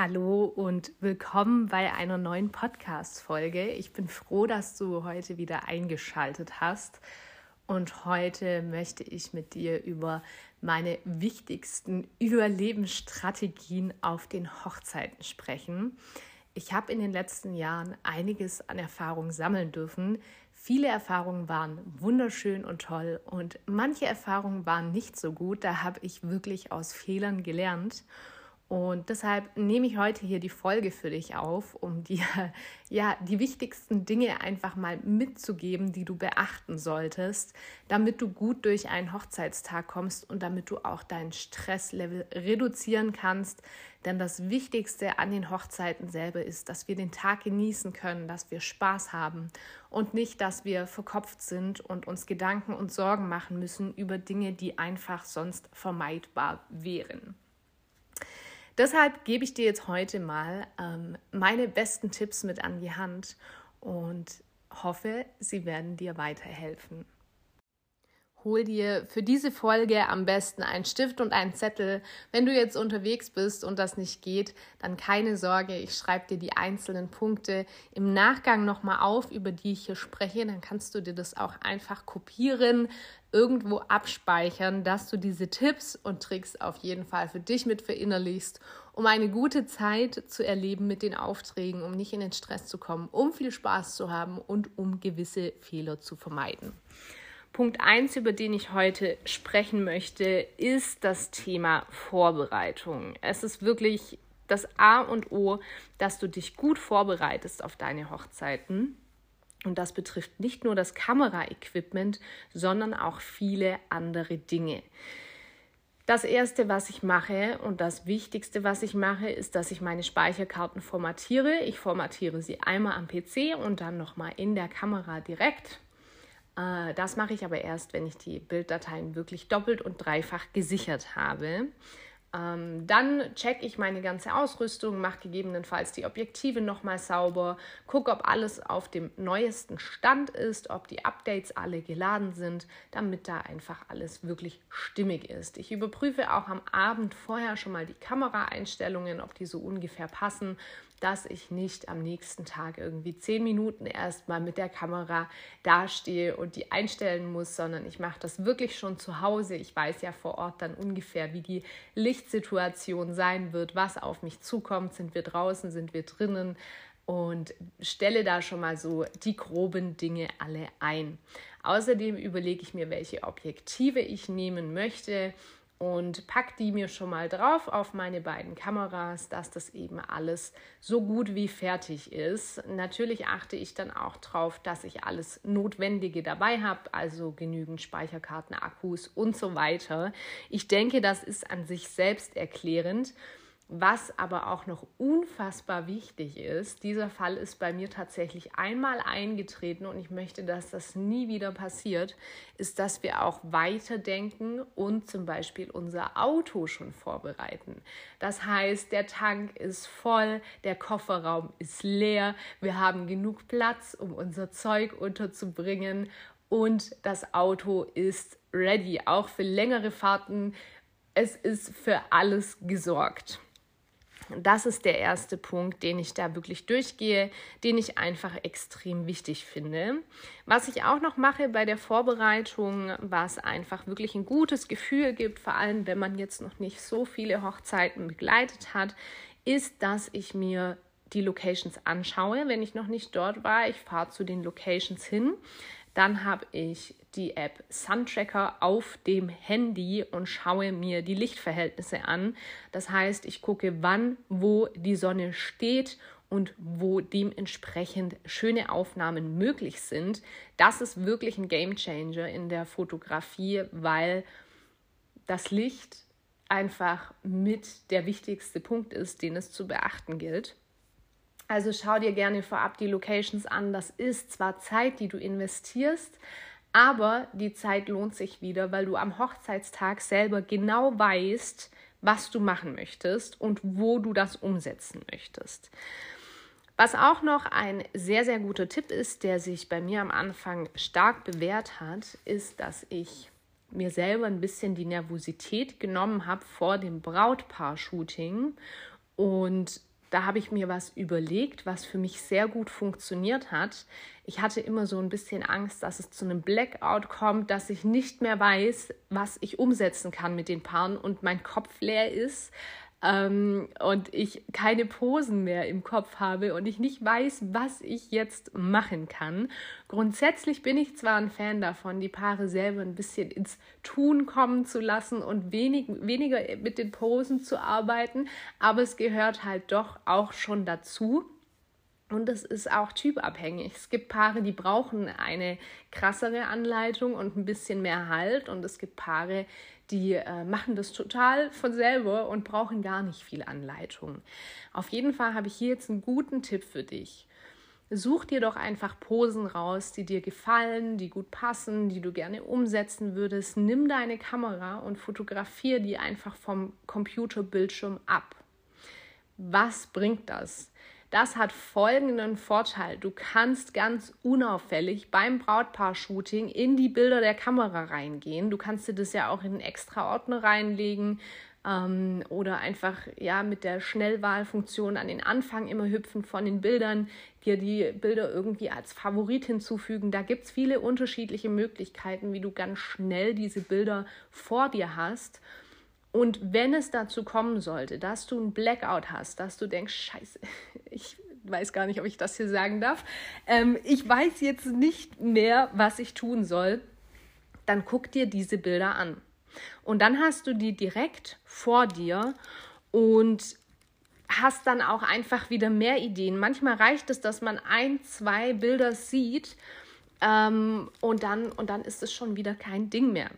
Hallo und willkommen bei einer neuen Podcast-Folge. Ich bin froh, dass du heute wieder eingeschaltet hast. Und heute möchte ich mit dir über meine wichtigsten Überlebensstrategien auf den Hochzeiten sprechen. Ich habe in den letzten Jahren einiges an Erfahrung sammeln dürfen. Viele Erfahrungen waren wunderschön und toll und manche Erfahrungen waren nicht so gut. Da habe ich wirklich aus Fehlern gelernt. Und deshalb nehme ich heute hier die Folge für dich auf, um dir ja die wichtigsten Dinge einfach mal mitzugeben, die du beachten solltest, damit du gut durch einen Hochzeitstag kommst und damit du auch dein Stresslevel reduzieren kannst. Denn das Wichtigste an den Hochzeiten selber ist, dass wir den Tag genießen können, dass wir Spaß haben und nicht, dass wir verkopft sind und uns Gedanken und Sorgen machen müssen über Dinge, die einfach sonst vermeidbar wären. Deshalb gebe ich dir jetzt heute mal ähm, meine besten Tipps mit an die Hand und hoffe, sie werden dir weiterhelfen. Hol dir für diese Folge am besten einen Stift und einen Zettel. Wenn du jetzt unterwegs bist und das nicht geht, dann keine Sorge, ich schreibe dir die einzelnen Punkte im Nachgang nochmal auf, über die ich hier spreche. Dann kannst du dir das auch einfach kopieren, irgendwo abspeichern, dass du diese Tipps und Tricks auf jeden Fall für dich mit verinnerlichst, um eine gute Zeit zu erleben mit den Aufträgen, um nicht in den Stress zu kommen, um viel Spaß zu haben und um gewisse Fehler zu vermeiden. Punkt 1, über den ich heute sprechen möchte, ist das Thema Vorbereitung. Es ist wirklich das A und O, dass du dich gut vorbereitest auf deine Hochzeiten. Und das betrifft nicht nur das Kameraequipment, sondern auch viele andere Dinge. Das erste, was ich mache und das wichtigste, was ich mache, ist, dass ich meine Speicherkarten formatiere. Ich formatiere sie einmal am PC und dann nochmal in der Kamera direkt. Äh, das mache ich aber erst, wenn ich die Bilddateien wirklich doppelt und dreifach gesichert habe. Ähm, dann checke ich meine ganze Ausrüstung, mache gegebenenfalls die Objektive nochmal sauber, gucke, ob alles auf dem neuesten Stand ist, ob die Updates alle geladen sind, damit da einfach alles wirklich stimmig ist. Ich überprüfe auch am Abend vorher schon mal die Kameraeinstellungen, ob die so ungefähr passen dass ich nicht am nächsten Tag irgendwie zehn Minuten erstmal mit der Kamera dastehe und die einstellen muss, sondern ich mache das wirklich schon zu Hause. Ich weiß ja vor Ort dann ungefähr, wie die Lichtsituation sein wird, was auf mich zukommt. Sind wir draußen, sind wir drinnen? Und stelle da schon mal so die groben Dinge alle ein. Außerdem überlege ich mir, welche Objektive ich nehmen möchte und pack die mir schon mal drauf auf meine beiden Kameras, dass das eben alles so gut wie fertig ist. Natürlich achte ich dann auch darauf, dass ich alles Notwendige dabei habe, also genügend Speicherkarten, Akkus und so weiter. Ich denke, das ist an sich selbst erklärend. Was aber auch noch unfassbar wichtig ist, dieser Fall ist bei mir tatsächlich einmal eingetreten und ich möchte, dass das nie wieder passiert, ist, dass wir auch weiterdenken und zum Beispiel unser Auto schon vorbereiten. Das heißt, der Tank ist voll, der Kofferraum ist leer, wir haben genug Platz, um unser Zeug unterzubringen und das Auto ist ready, auch für längere Fahrten. Es ist für alles gesorgt. Das ist der erste Punkt, den ich da wirklich durchgehe, den ich einfach extrem wichtig finde. Was ich auch noch mache bei der Vorbereitung, was einfach wirklich ein gutes Gefühl gibt, vor allem wenn man jetzt noch nicht so viele Hochzeiten begleitet hat, ist, dass ich mir die Locations anschaue, wenn ich noch nicht dort war. Ich fahre zu den Locations hin. Dann habe ich die App Suntracker auf dem Handy und schaue mir die Lichtverhältnisse an. Das heißt, ich gucke, wann, wo die Sonne steht und wo dementsprechend schöne Aufnahmen möglich sind. Das ist wirklich ein Game Changer in der Fotografie, weil das Licht einfach mit der wichtigste Punkt ist, den es zu beachten gilt. Also schau dir gerne vorab die Locations an. Das ist zwar Zeit, die du investierst, aber die Zeit lohnt sich wieder, weil du am Hochzeitstag selber genau weißt, was du machen möchtest und wo du das umsetzen möchtest. Was auch noch ein sehr, sehr guter Tipp ist, der sich bei mir am Anfang stark bewährt hat, ist, dass ich mir selber ein bisschen die Nervosität genommen habe vor dem Brautpaar-Shooting und da habe ich mir was überlegt, was für mich sehr gut funktioniert hat. Ich hatte immer so ein bisschen Angst, dass es zu einem Blackout kommt, dass ich nicht mehr weiß, was ich umsetzen kann mit den Paaren und mein Kopf leer ist ähm, und ich keine Posen mehr im Kopf habe und ich nicht weiß, was ich jetzt machen kann. Grundsätzlich bin ich zwar ein Fan davon, die Paare selber ein bisschen ins Tun kommen zu lassen und wenig, weniger mit den Posen zu arbeiten, aber es gehört halt doch auch schon dazu. Und es ist auch typabhängig. Es gibt Paare, die brauchen eine krassere Anleitung und ein bisschen mehr Halt. Und es gibt Paare, die äh, machen das total von selber und brauchen gar nicht viel Anleitung. Auf jeden Fall habe ich hier jetzt einen guten Tipp für dich. Such dir doch einfach Posen raus, die dir gefallen, die gut passen, die du gerne umsetzen würdest. Nimm deine Kamera und fotografiere die einfach vom Computerbildschirm ab. Was bringt das? Das hat folgenden Vorteil. Du kannst ganz unauffällig beim Brautpaar-Shooting in die Bilder der Kamera reingehen. Du kannst dir das ja auch in einen extra Ordner reinlegen ähm, oder einfach ja mit der Schnellwahlfunktion an den Anfang immer hüpfen von den Bildern, dir die Bilder irgendwie als Favorit hinzufügen. Da gibt es viele unterschiedliche Möglichkeiten, wie du ganz schnell diese Bilder vor dir hast. Und wenn es dazu kommen sollte, dass du ein Blackout hast, dass du denkst, scheiße, ich weiß gar nicht, ob ich das hier sagen darf, ähm, ich weiß jetzt nicht mehr, was ich tun soll, dann guck dir diese Bilder an. Und dann hast du die direkt vor dir und hast dann auch einfach wieder mehr Ideen. Manchmal reicht es, dass man ein, zwei Bilder sieht ähm, und, dann, und dann ist es schon wieder kein Ding mehr.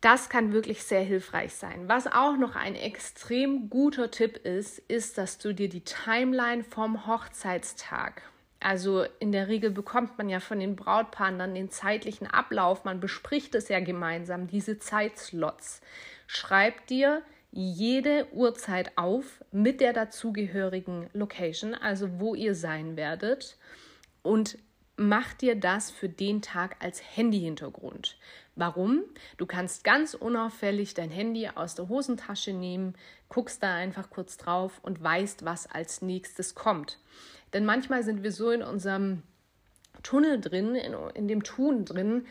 Das kann wirklich sehr hilfreich sein. Was auch noch ein extrem guter Tipp ist, ist, dass du dir die Timeline vom Hochzeitstag, also in der Regel bekommt man ja von den Brautpaaren dann den zeitlichen Ablauf, man bespricht es ja gemeinsam, diese Zeitslots. Schreib dir jede Uhrzeit auf mit der dazugehörigen Location, also wo ihr sein werdet und mach dir das für den Tag als Handyhintergrund. Warum? Du kannst ganz unauffällig dein Handy aus der Hosentasche nehmen, guckst da einfach kurz drauf und weißt, was als nächstes kommt. Denn manchmal sind wir so in unserem Tunnel drin, in, in dem Tun drin,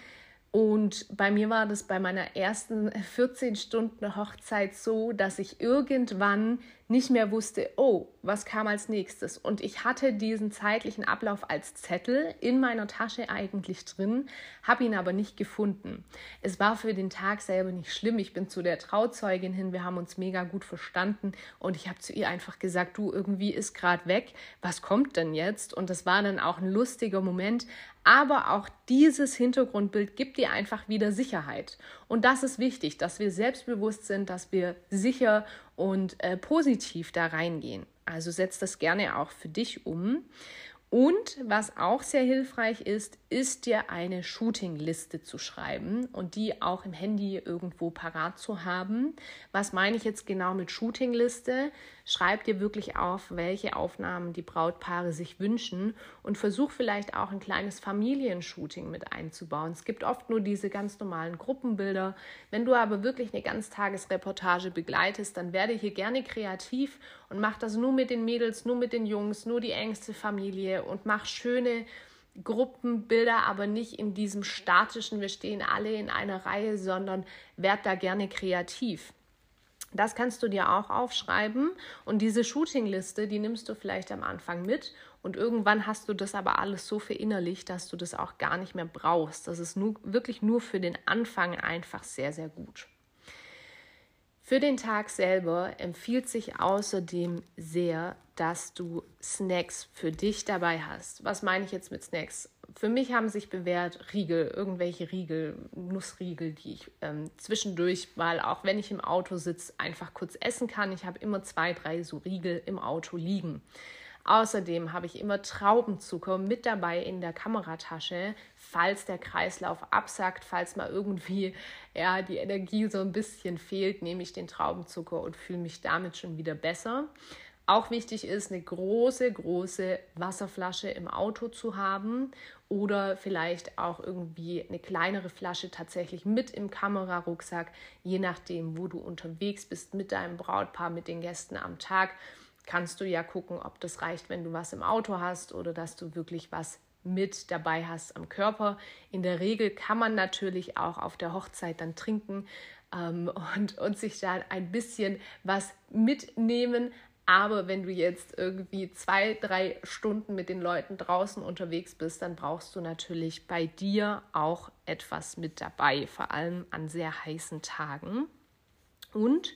und bei mir war das bei meiner ersten 14 Stunden Hochzeit so, dass ich irgendwann nicht mehr wusste, oh, was kam als nächstes. Und ich hatte diesen zeitlichen Ablauf als Zettel in meiner Tasche eigentlich drin, habe ihn aber nicht gefunden. Es war für den Tag selber nicht schlimm. Ich bin zu der Trauzeugin hin, wir haben uns mega gut verstanden und ich habe zu ihr einfach gesagt, du, irgendwie ist gerade weg, was kommt denn jetzt? Und das war dann auch ein lustiger Moment, aber auch dieses Hintergrundbild gibt dir einfach wieder Sicherheit. Und das ist wichtig, dass wir selbstbewusst sind, dass wir sicher und äh, positiv da reingehen. Also setz das gerne auch für dich um. Und was auch sehr hilfreich ist, ist dir eine Shooting-Liste zu schreiben und die auch im Handy irgendwo parat zu haben. Was meine ich jetzt genau mit Shooting-Liste? Schreib dir wirklich auf, welche Aufnahmen die Brautpaare sich wünschen und versuch vielleicht auch ein kleines Familienshooting mit einzubauen. Es gibt oft nur diese ganz normalen Gruppenbilder. Wenn du aber wirklich eine Ganztagesreportage begleitest, dann werde hier gerne kreativ und mach das nur mit den Mädels, nur mit den Jungs, nur die engste Familie und mach schöne Gruppenbilder, aber nicht in diesem statischen, wir stehen alle in einer Reihe, sondern werd da gerne kreativ. Das kannst du dir auch aufschreiben und diese Shootingliste, die nimmst du vielleicht am Anfang mit und irgendwann hast du das aber alles so verinnerlicht, dass du das auch gar nicht mehr brauchst. Das ist nur, wirklich nur für den Anfang einfach sehr, sehr gut. Für den Tag selber empfiehlt sich außerdem sehr, dass du Snacks für dich dabei hast. Was meine ich jetzt mit Snacks? Für mich haben sich bewährt Riegel, irgendwelche Riegel, Nussriegel, die ich ähm, zwischendurch mal, auch wenn ich im Auto sitze, einfach kurz essen kann. Ich habe immer zwei, drei so Riegel im Auto liegen. Außerdem habe ich immer Traubenzucker mit dabei in der Kameratasche, falls der Kreislauf absackt, falls mal irgendwie ja, die Energie so ein bisschen fehlt, nehme ich den Traubenzucker und fühle mich damit schon wieder besser. Auch wichtig ist, eine große, große Wasserflasche im Auto zu haben oder vielleicht auch irgendwie eine kleinere Flasche tatsächlich mit im Kamerarucksack, je nachdem, wo du unterwegs bist mit deinem Brautpaar, mit den Gästen am Tag kannst du ja gucken, ob das reicht, wenn du was im Auto hast oder dass du wirklich was mit dabei hast am Körper. In der Regel kann man natürlich auch auf der Hochzeit dann trinken ähm, und, und sich da ein bisschen was mitnehmen. Aber wenn du jetzt irgendwie zwei, drei Stunden mit den Leuten draußen unterwegs bist, dann brauchst du natürlich bei dir auch etwas mit dabei, vor allem an sehr heißen Tagen. Und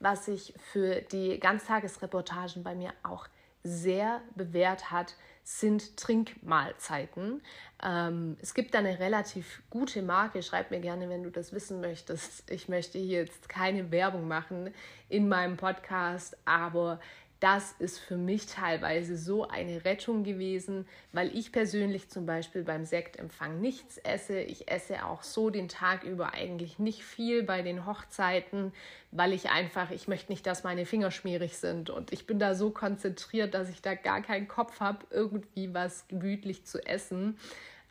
was sich für die Ganztagesreportagen bei mir auch sehr bewährt hat, sind Trinkmahlzeiten. Ähm, es gibt da eine relativ gute Marke. Schreib mir gerne, wenn du das wissen möchtest. Ich möchte hier jetzt keine Werbung machen in meinem Podcast, aber das ist für mich teilweise so eine Rettung gewesen, weil ich persönlich zum Beispiel beim Sektempfang nichts esse. Ich esse auch so den Tag über eigentlich nicht viel bei den Hochzeiten, weil ich einfach, ich möchte nicht, dass meine Finger schmierig sind und ich bin da so konzentriert, dass ich da gar keinen Kopf habe, irgendwie was gemütlich zu essen.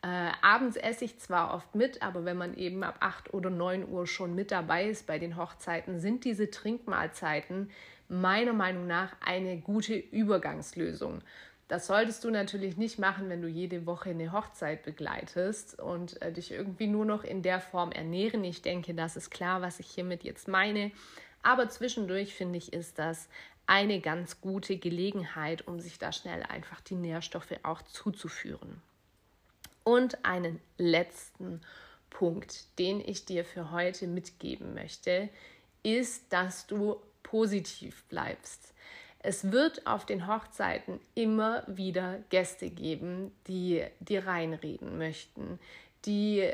Äh, abends esse ich zwar oft mit, aber wenn man eben ab 8 oder 9 Uhr schon mit dabei ist bei den Hochzeiten, sind diese Trinkmahlzeiten meiner Meinung nach eine gute Übergangslösung. Das solltest du natürlich nicht machen, wenn du jede Woche eine Hochzeit begleitest und äh, dich irgendwie nur noch in der Form ernähren. Ich denke, das ist klar, was ich hiermit jetzt meine. Aber zwischendurch finde ich, ist das eine ganz gute Gelegenheit, um sich da schnell einfach die Nährstoffe auch zuzuführen. Und einen letzten Punkt, den ich dir für heute mitgeben möchte, ist, dass du positiv bleibst. Es wird auf den Hochzeiten immer wieder Gäste geben, die dir reinreden möchten, die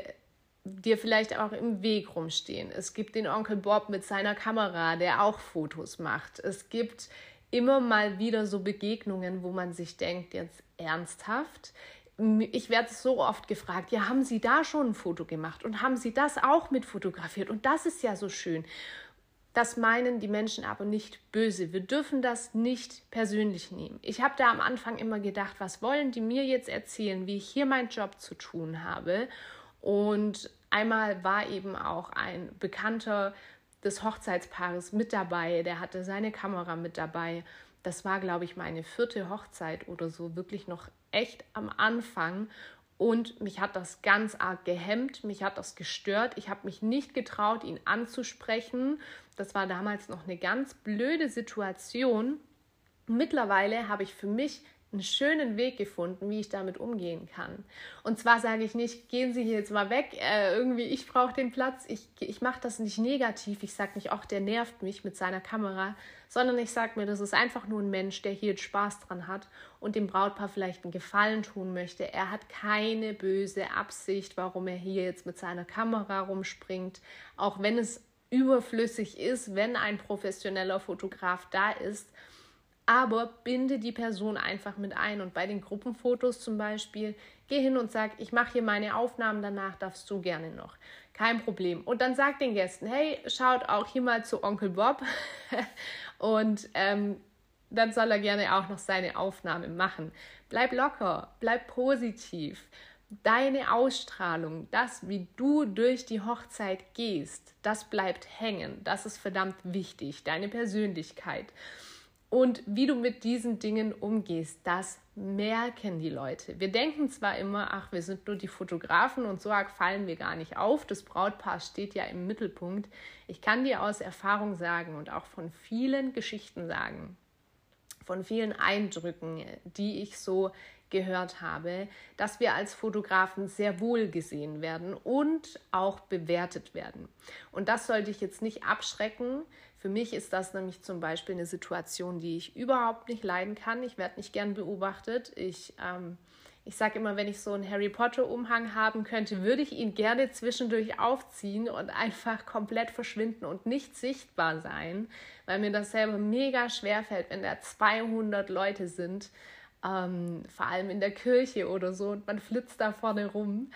dir vielleicht auch im Weg rumstehen. Es gibt den Onkel Bob mit seiner Kamera, der auch Fotos macht. Es gibt immer mal wieder so Begegnungen, wo man sich denkt, jetzt ernsthaft. Ich werde so oft gefragt, ja, haben Sie da schon ein Foto gemacht und haben Sie das auch mit fotografiert? Und das ist ja so schön. Das meinen die Menschen aber nicht böse. Wir dürfen das nicht persönlich nehmen. Ich habe da am Anfang immer gedacht, was wollen die mir jetzt erzählen, wie ich hier meinen Job zu tun habe. Und einmal war eben auch ein Bekannter des Hochzeitspaares mit dabei, der hatte seine Kamera mit dabei. Das war, glaube ich, meine vierte Hochzeit oder so, wirklich noch echt am Anfang. Und mich hat das ganz arg gehemmt, mich hat das gestört. Ich habe mich nicht getraut, ihn anzusprechen. Das war damals noch eine ganz blöde Situation. Mittlerweile habe ich für mich einen schönen Weg gefunden, wie ich damit umgehen kann. Und zwar sage ich nicht, gehen Sie hier jetzt mal weg, äh, irgendwie, ich brauche den Platz. Ich, ich mache das nicht negativ. Ich sage nicht, ach, der nervt mich mit seiner Kamera, sondern ich sage mir, das ist einfach nur ein Mensch, der hier jetzt Spaß dran hat und dem Brautpaar vielleicht einen Gefallen tun möchte. Er hat keine böse Absicht, warum er hier jetzt mit seiner Kamera rumspringt, auch wenn es überflüssig ist, wenn ein professioneller Fotograf da ist aber binde die Person einfach mit ein. Und bei den Gruppenfotos zum Beispiel, geh hin und sag, ich mache hier meine Aufnahmen, danach darfst du gerne noch. Kein Problem. Und dann sag den Gästen, hey, schaut auch hier mal zu Onkel Bob. und ähm, dann soll er gerne auch noch seine Aufnahme machen. Bleib locker, bleib positiv. Deine Ausstrahlung, das, wie du durch die Hochzeit gehst, das bleibt hängen. Das ist verdammt wichtig. Deine Persönlichkeit. Und wie du mit diesen Dingen umgehst, das merken die Leute. Wir denken zwar immer, ach, wir sind nur die Fotografen und so arg fallen wir gar nicht auf. Das Brautpaar steht ja im Mittelpunkt. Ich kann dir aus Erfahrung sagen und auch von vielen Geschichten sagen, von vielen Eindrücken, die ich so gehört habe, dass wir als Fotografen sehr wohl gesehen werden und auch bewertet werden. Und das sollte ich jetzt nicht abschrecken, für mich ist das nämlich zum Beispiel eine Situation, die ich überhaupt nicht leiden kann. Ich werde nicht gern beobachtet. Ich, ähm, ich sage immer, wenn ich so einen Harry Potter-Umhang haben könnte, würde ich ihn gerne zwischendurch aufziehen und einfach komplett verschwinden und nicht sichtbar sein, weil mir das selber mega schwer fällt, wenn da 200 Leute sind, ähm, vor allem in der Kirche oder so, und man flitzt da vorne rum.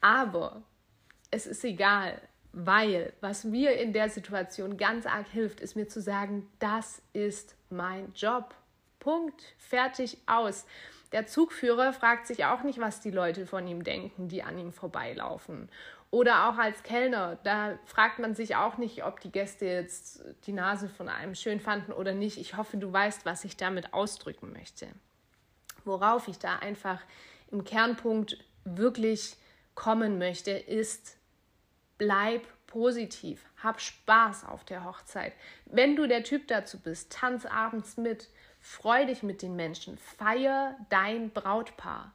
Aber es ist egal. Weil was mir in der Situation ganz arg hilft, ist mir zu sagen, das ist mein Job. Punkt. Fertig aus. Der Zugführer fragt sich auch nicht, was die Leute von ihm denken, die an ihm vorbeilaufen. Oder auch als Kellner, da fragt man sich auch nicht, ob die Gäste jetzt die Nase von einem schön fanden oder nicht. Ich hoffe, du weißt, was ich damit ausdrücken möchte. Worauf ich da einfach im Kernpunkt wirklich kommen möchte, ist, bleib positiv, hab Spaß auf der Hochzeit. Wenn du der Typ dazu bist, tanz abends mit, freu dich mit den Menschen, feier dein Brautpaar.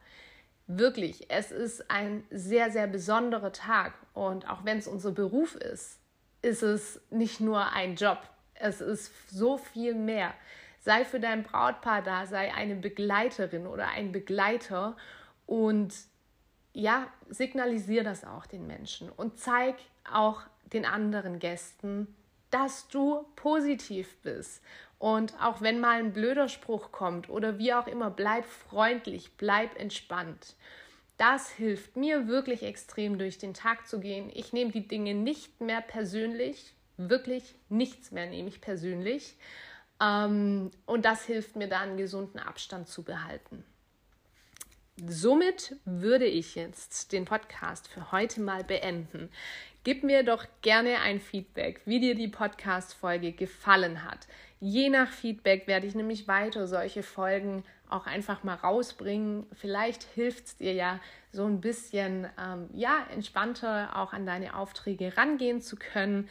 Wirklich, es ist ein sehr, sehr besonderer Tag. Und auch wenn es unser Beruf ist, ist es nicht nur ein Job. Es ist so viel mehr. Sei für dein Brautpaar da, sei eine Begleiterin oder ein Begleiter und ja, signalisiere das auch den Menschen und zeig auch den anderen Gästen, dass du positiv bist und auch wenn mal ein blöder Spruch kommt oder wie auch immer, bleib freundlich, bleib entspannt. Das hilft mir wirklich extrem durch den Tag zu gehen. Ich nehme die Dinge nicht mehr persönlich, wirklich nichts mehr nehme ich persönlich. Ähm, und das hilft mir da einen gesunden Abstand zu behalten. Somit würde ich jetzt den Podcast für heute mal beenden. Gib mir doch gerne ein Feedback, wie dir die Podcast-Folge gefallen hat. Je nach Feedback werde ich nämlich weiter solche Folgen auch einfach mal rausbringen. Vielleicht hilft es dir ja so ein bisschen ähm, ja, entspannter auch an deine Aufträge rangehen zu können.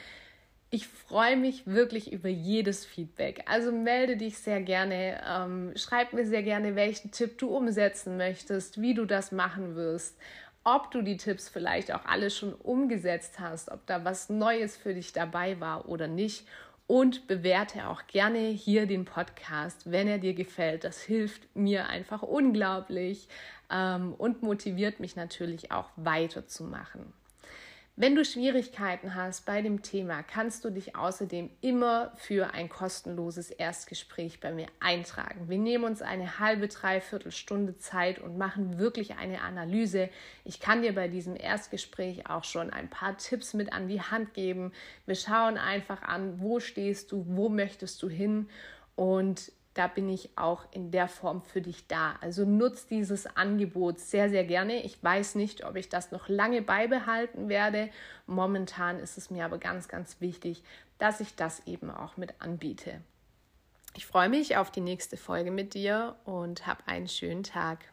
Ich freue mich wirklich über jedes Feedback. Also melde dich sehr gerne, ähm, schreib mir sehr gerne, welchen Tipp du umsetzen möchtest, wie du das machen wirst, ob du die Tipps vielleicht auch alle schon umgesetzt hast, ob da was Neues für dich dabei war oder nicht und bewerte auch gerne hier den Podcast, wenn er dir gefällt. Das hilft mir einfach unglaublich ähm, und motiviert mich natürlich auch weiterzumachen. Wenn du Schwierigkeiten hast bei dem Thema, kannst du dich außerdem immer für ein kostenloses Erstgespräch bei mir eintragen. Wir nehmen uns eine halbe, dreiviertel Stunde Zeit und machen wirklich eine Analyse. Ich kann dir bei diesem Erstgespräch auch schon ein paar Tipps mit an die Hand geben. Wir schauen einfach an, wo stehst du, wo möchtest du hin und da bin ich auch in der Form für dich da. Also nutz dieses Angebot sehr, sehr gerne. Ich weiß nicht, ob ich das noch lange beibehalten werde. Momentan ist es mir aber ganz, ganz wichtig, dass ich das eben auch mit anbiete. Ich freue mich auf die nächste Folge mit dir und hab einen schönen Tag.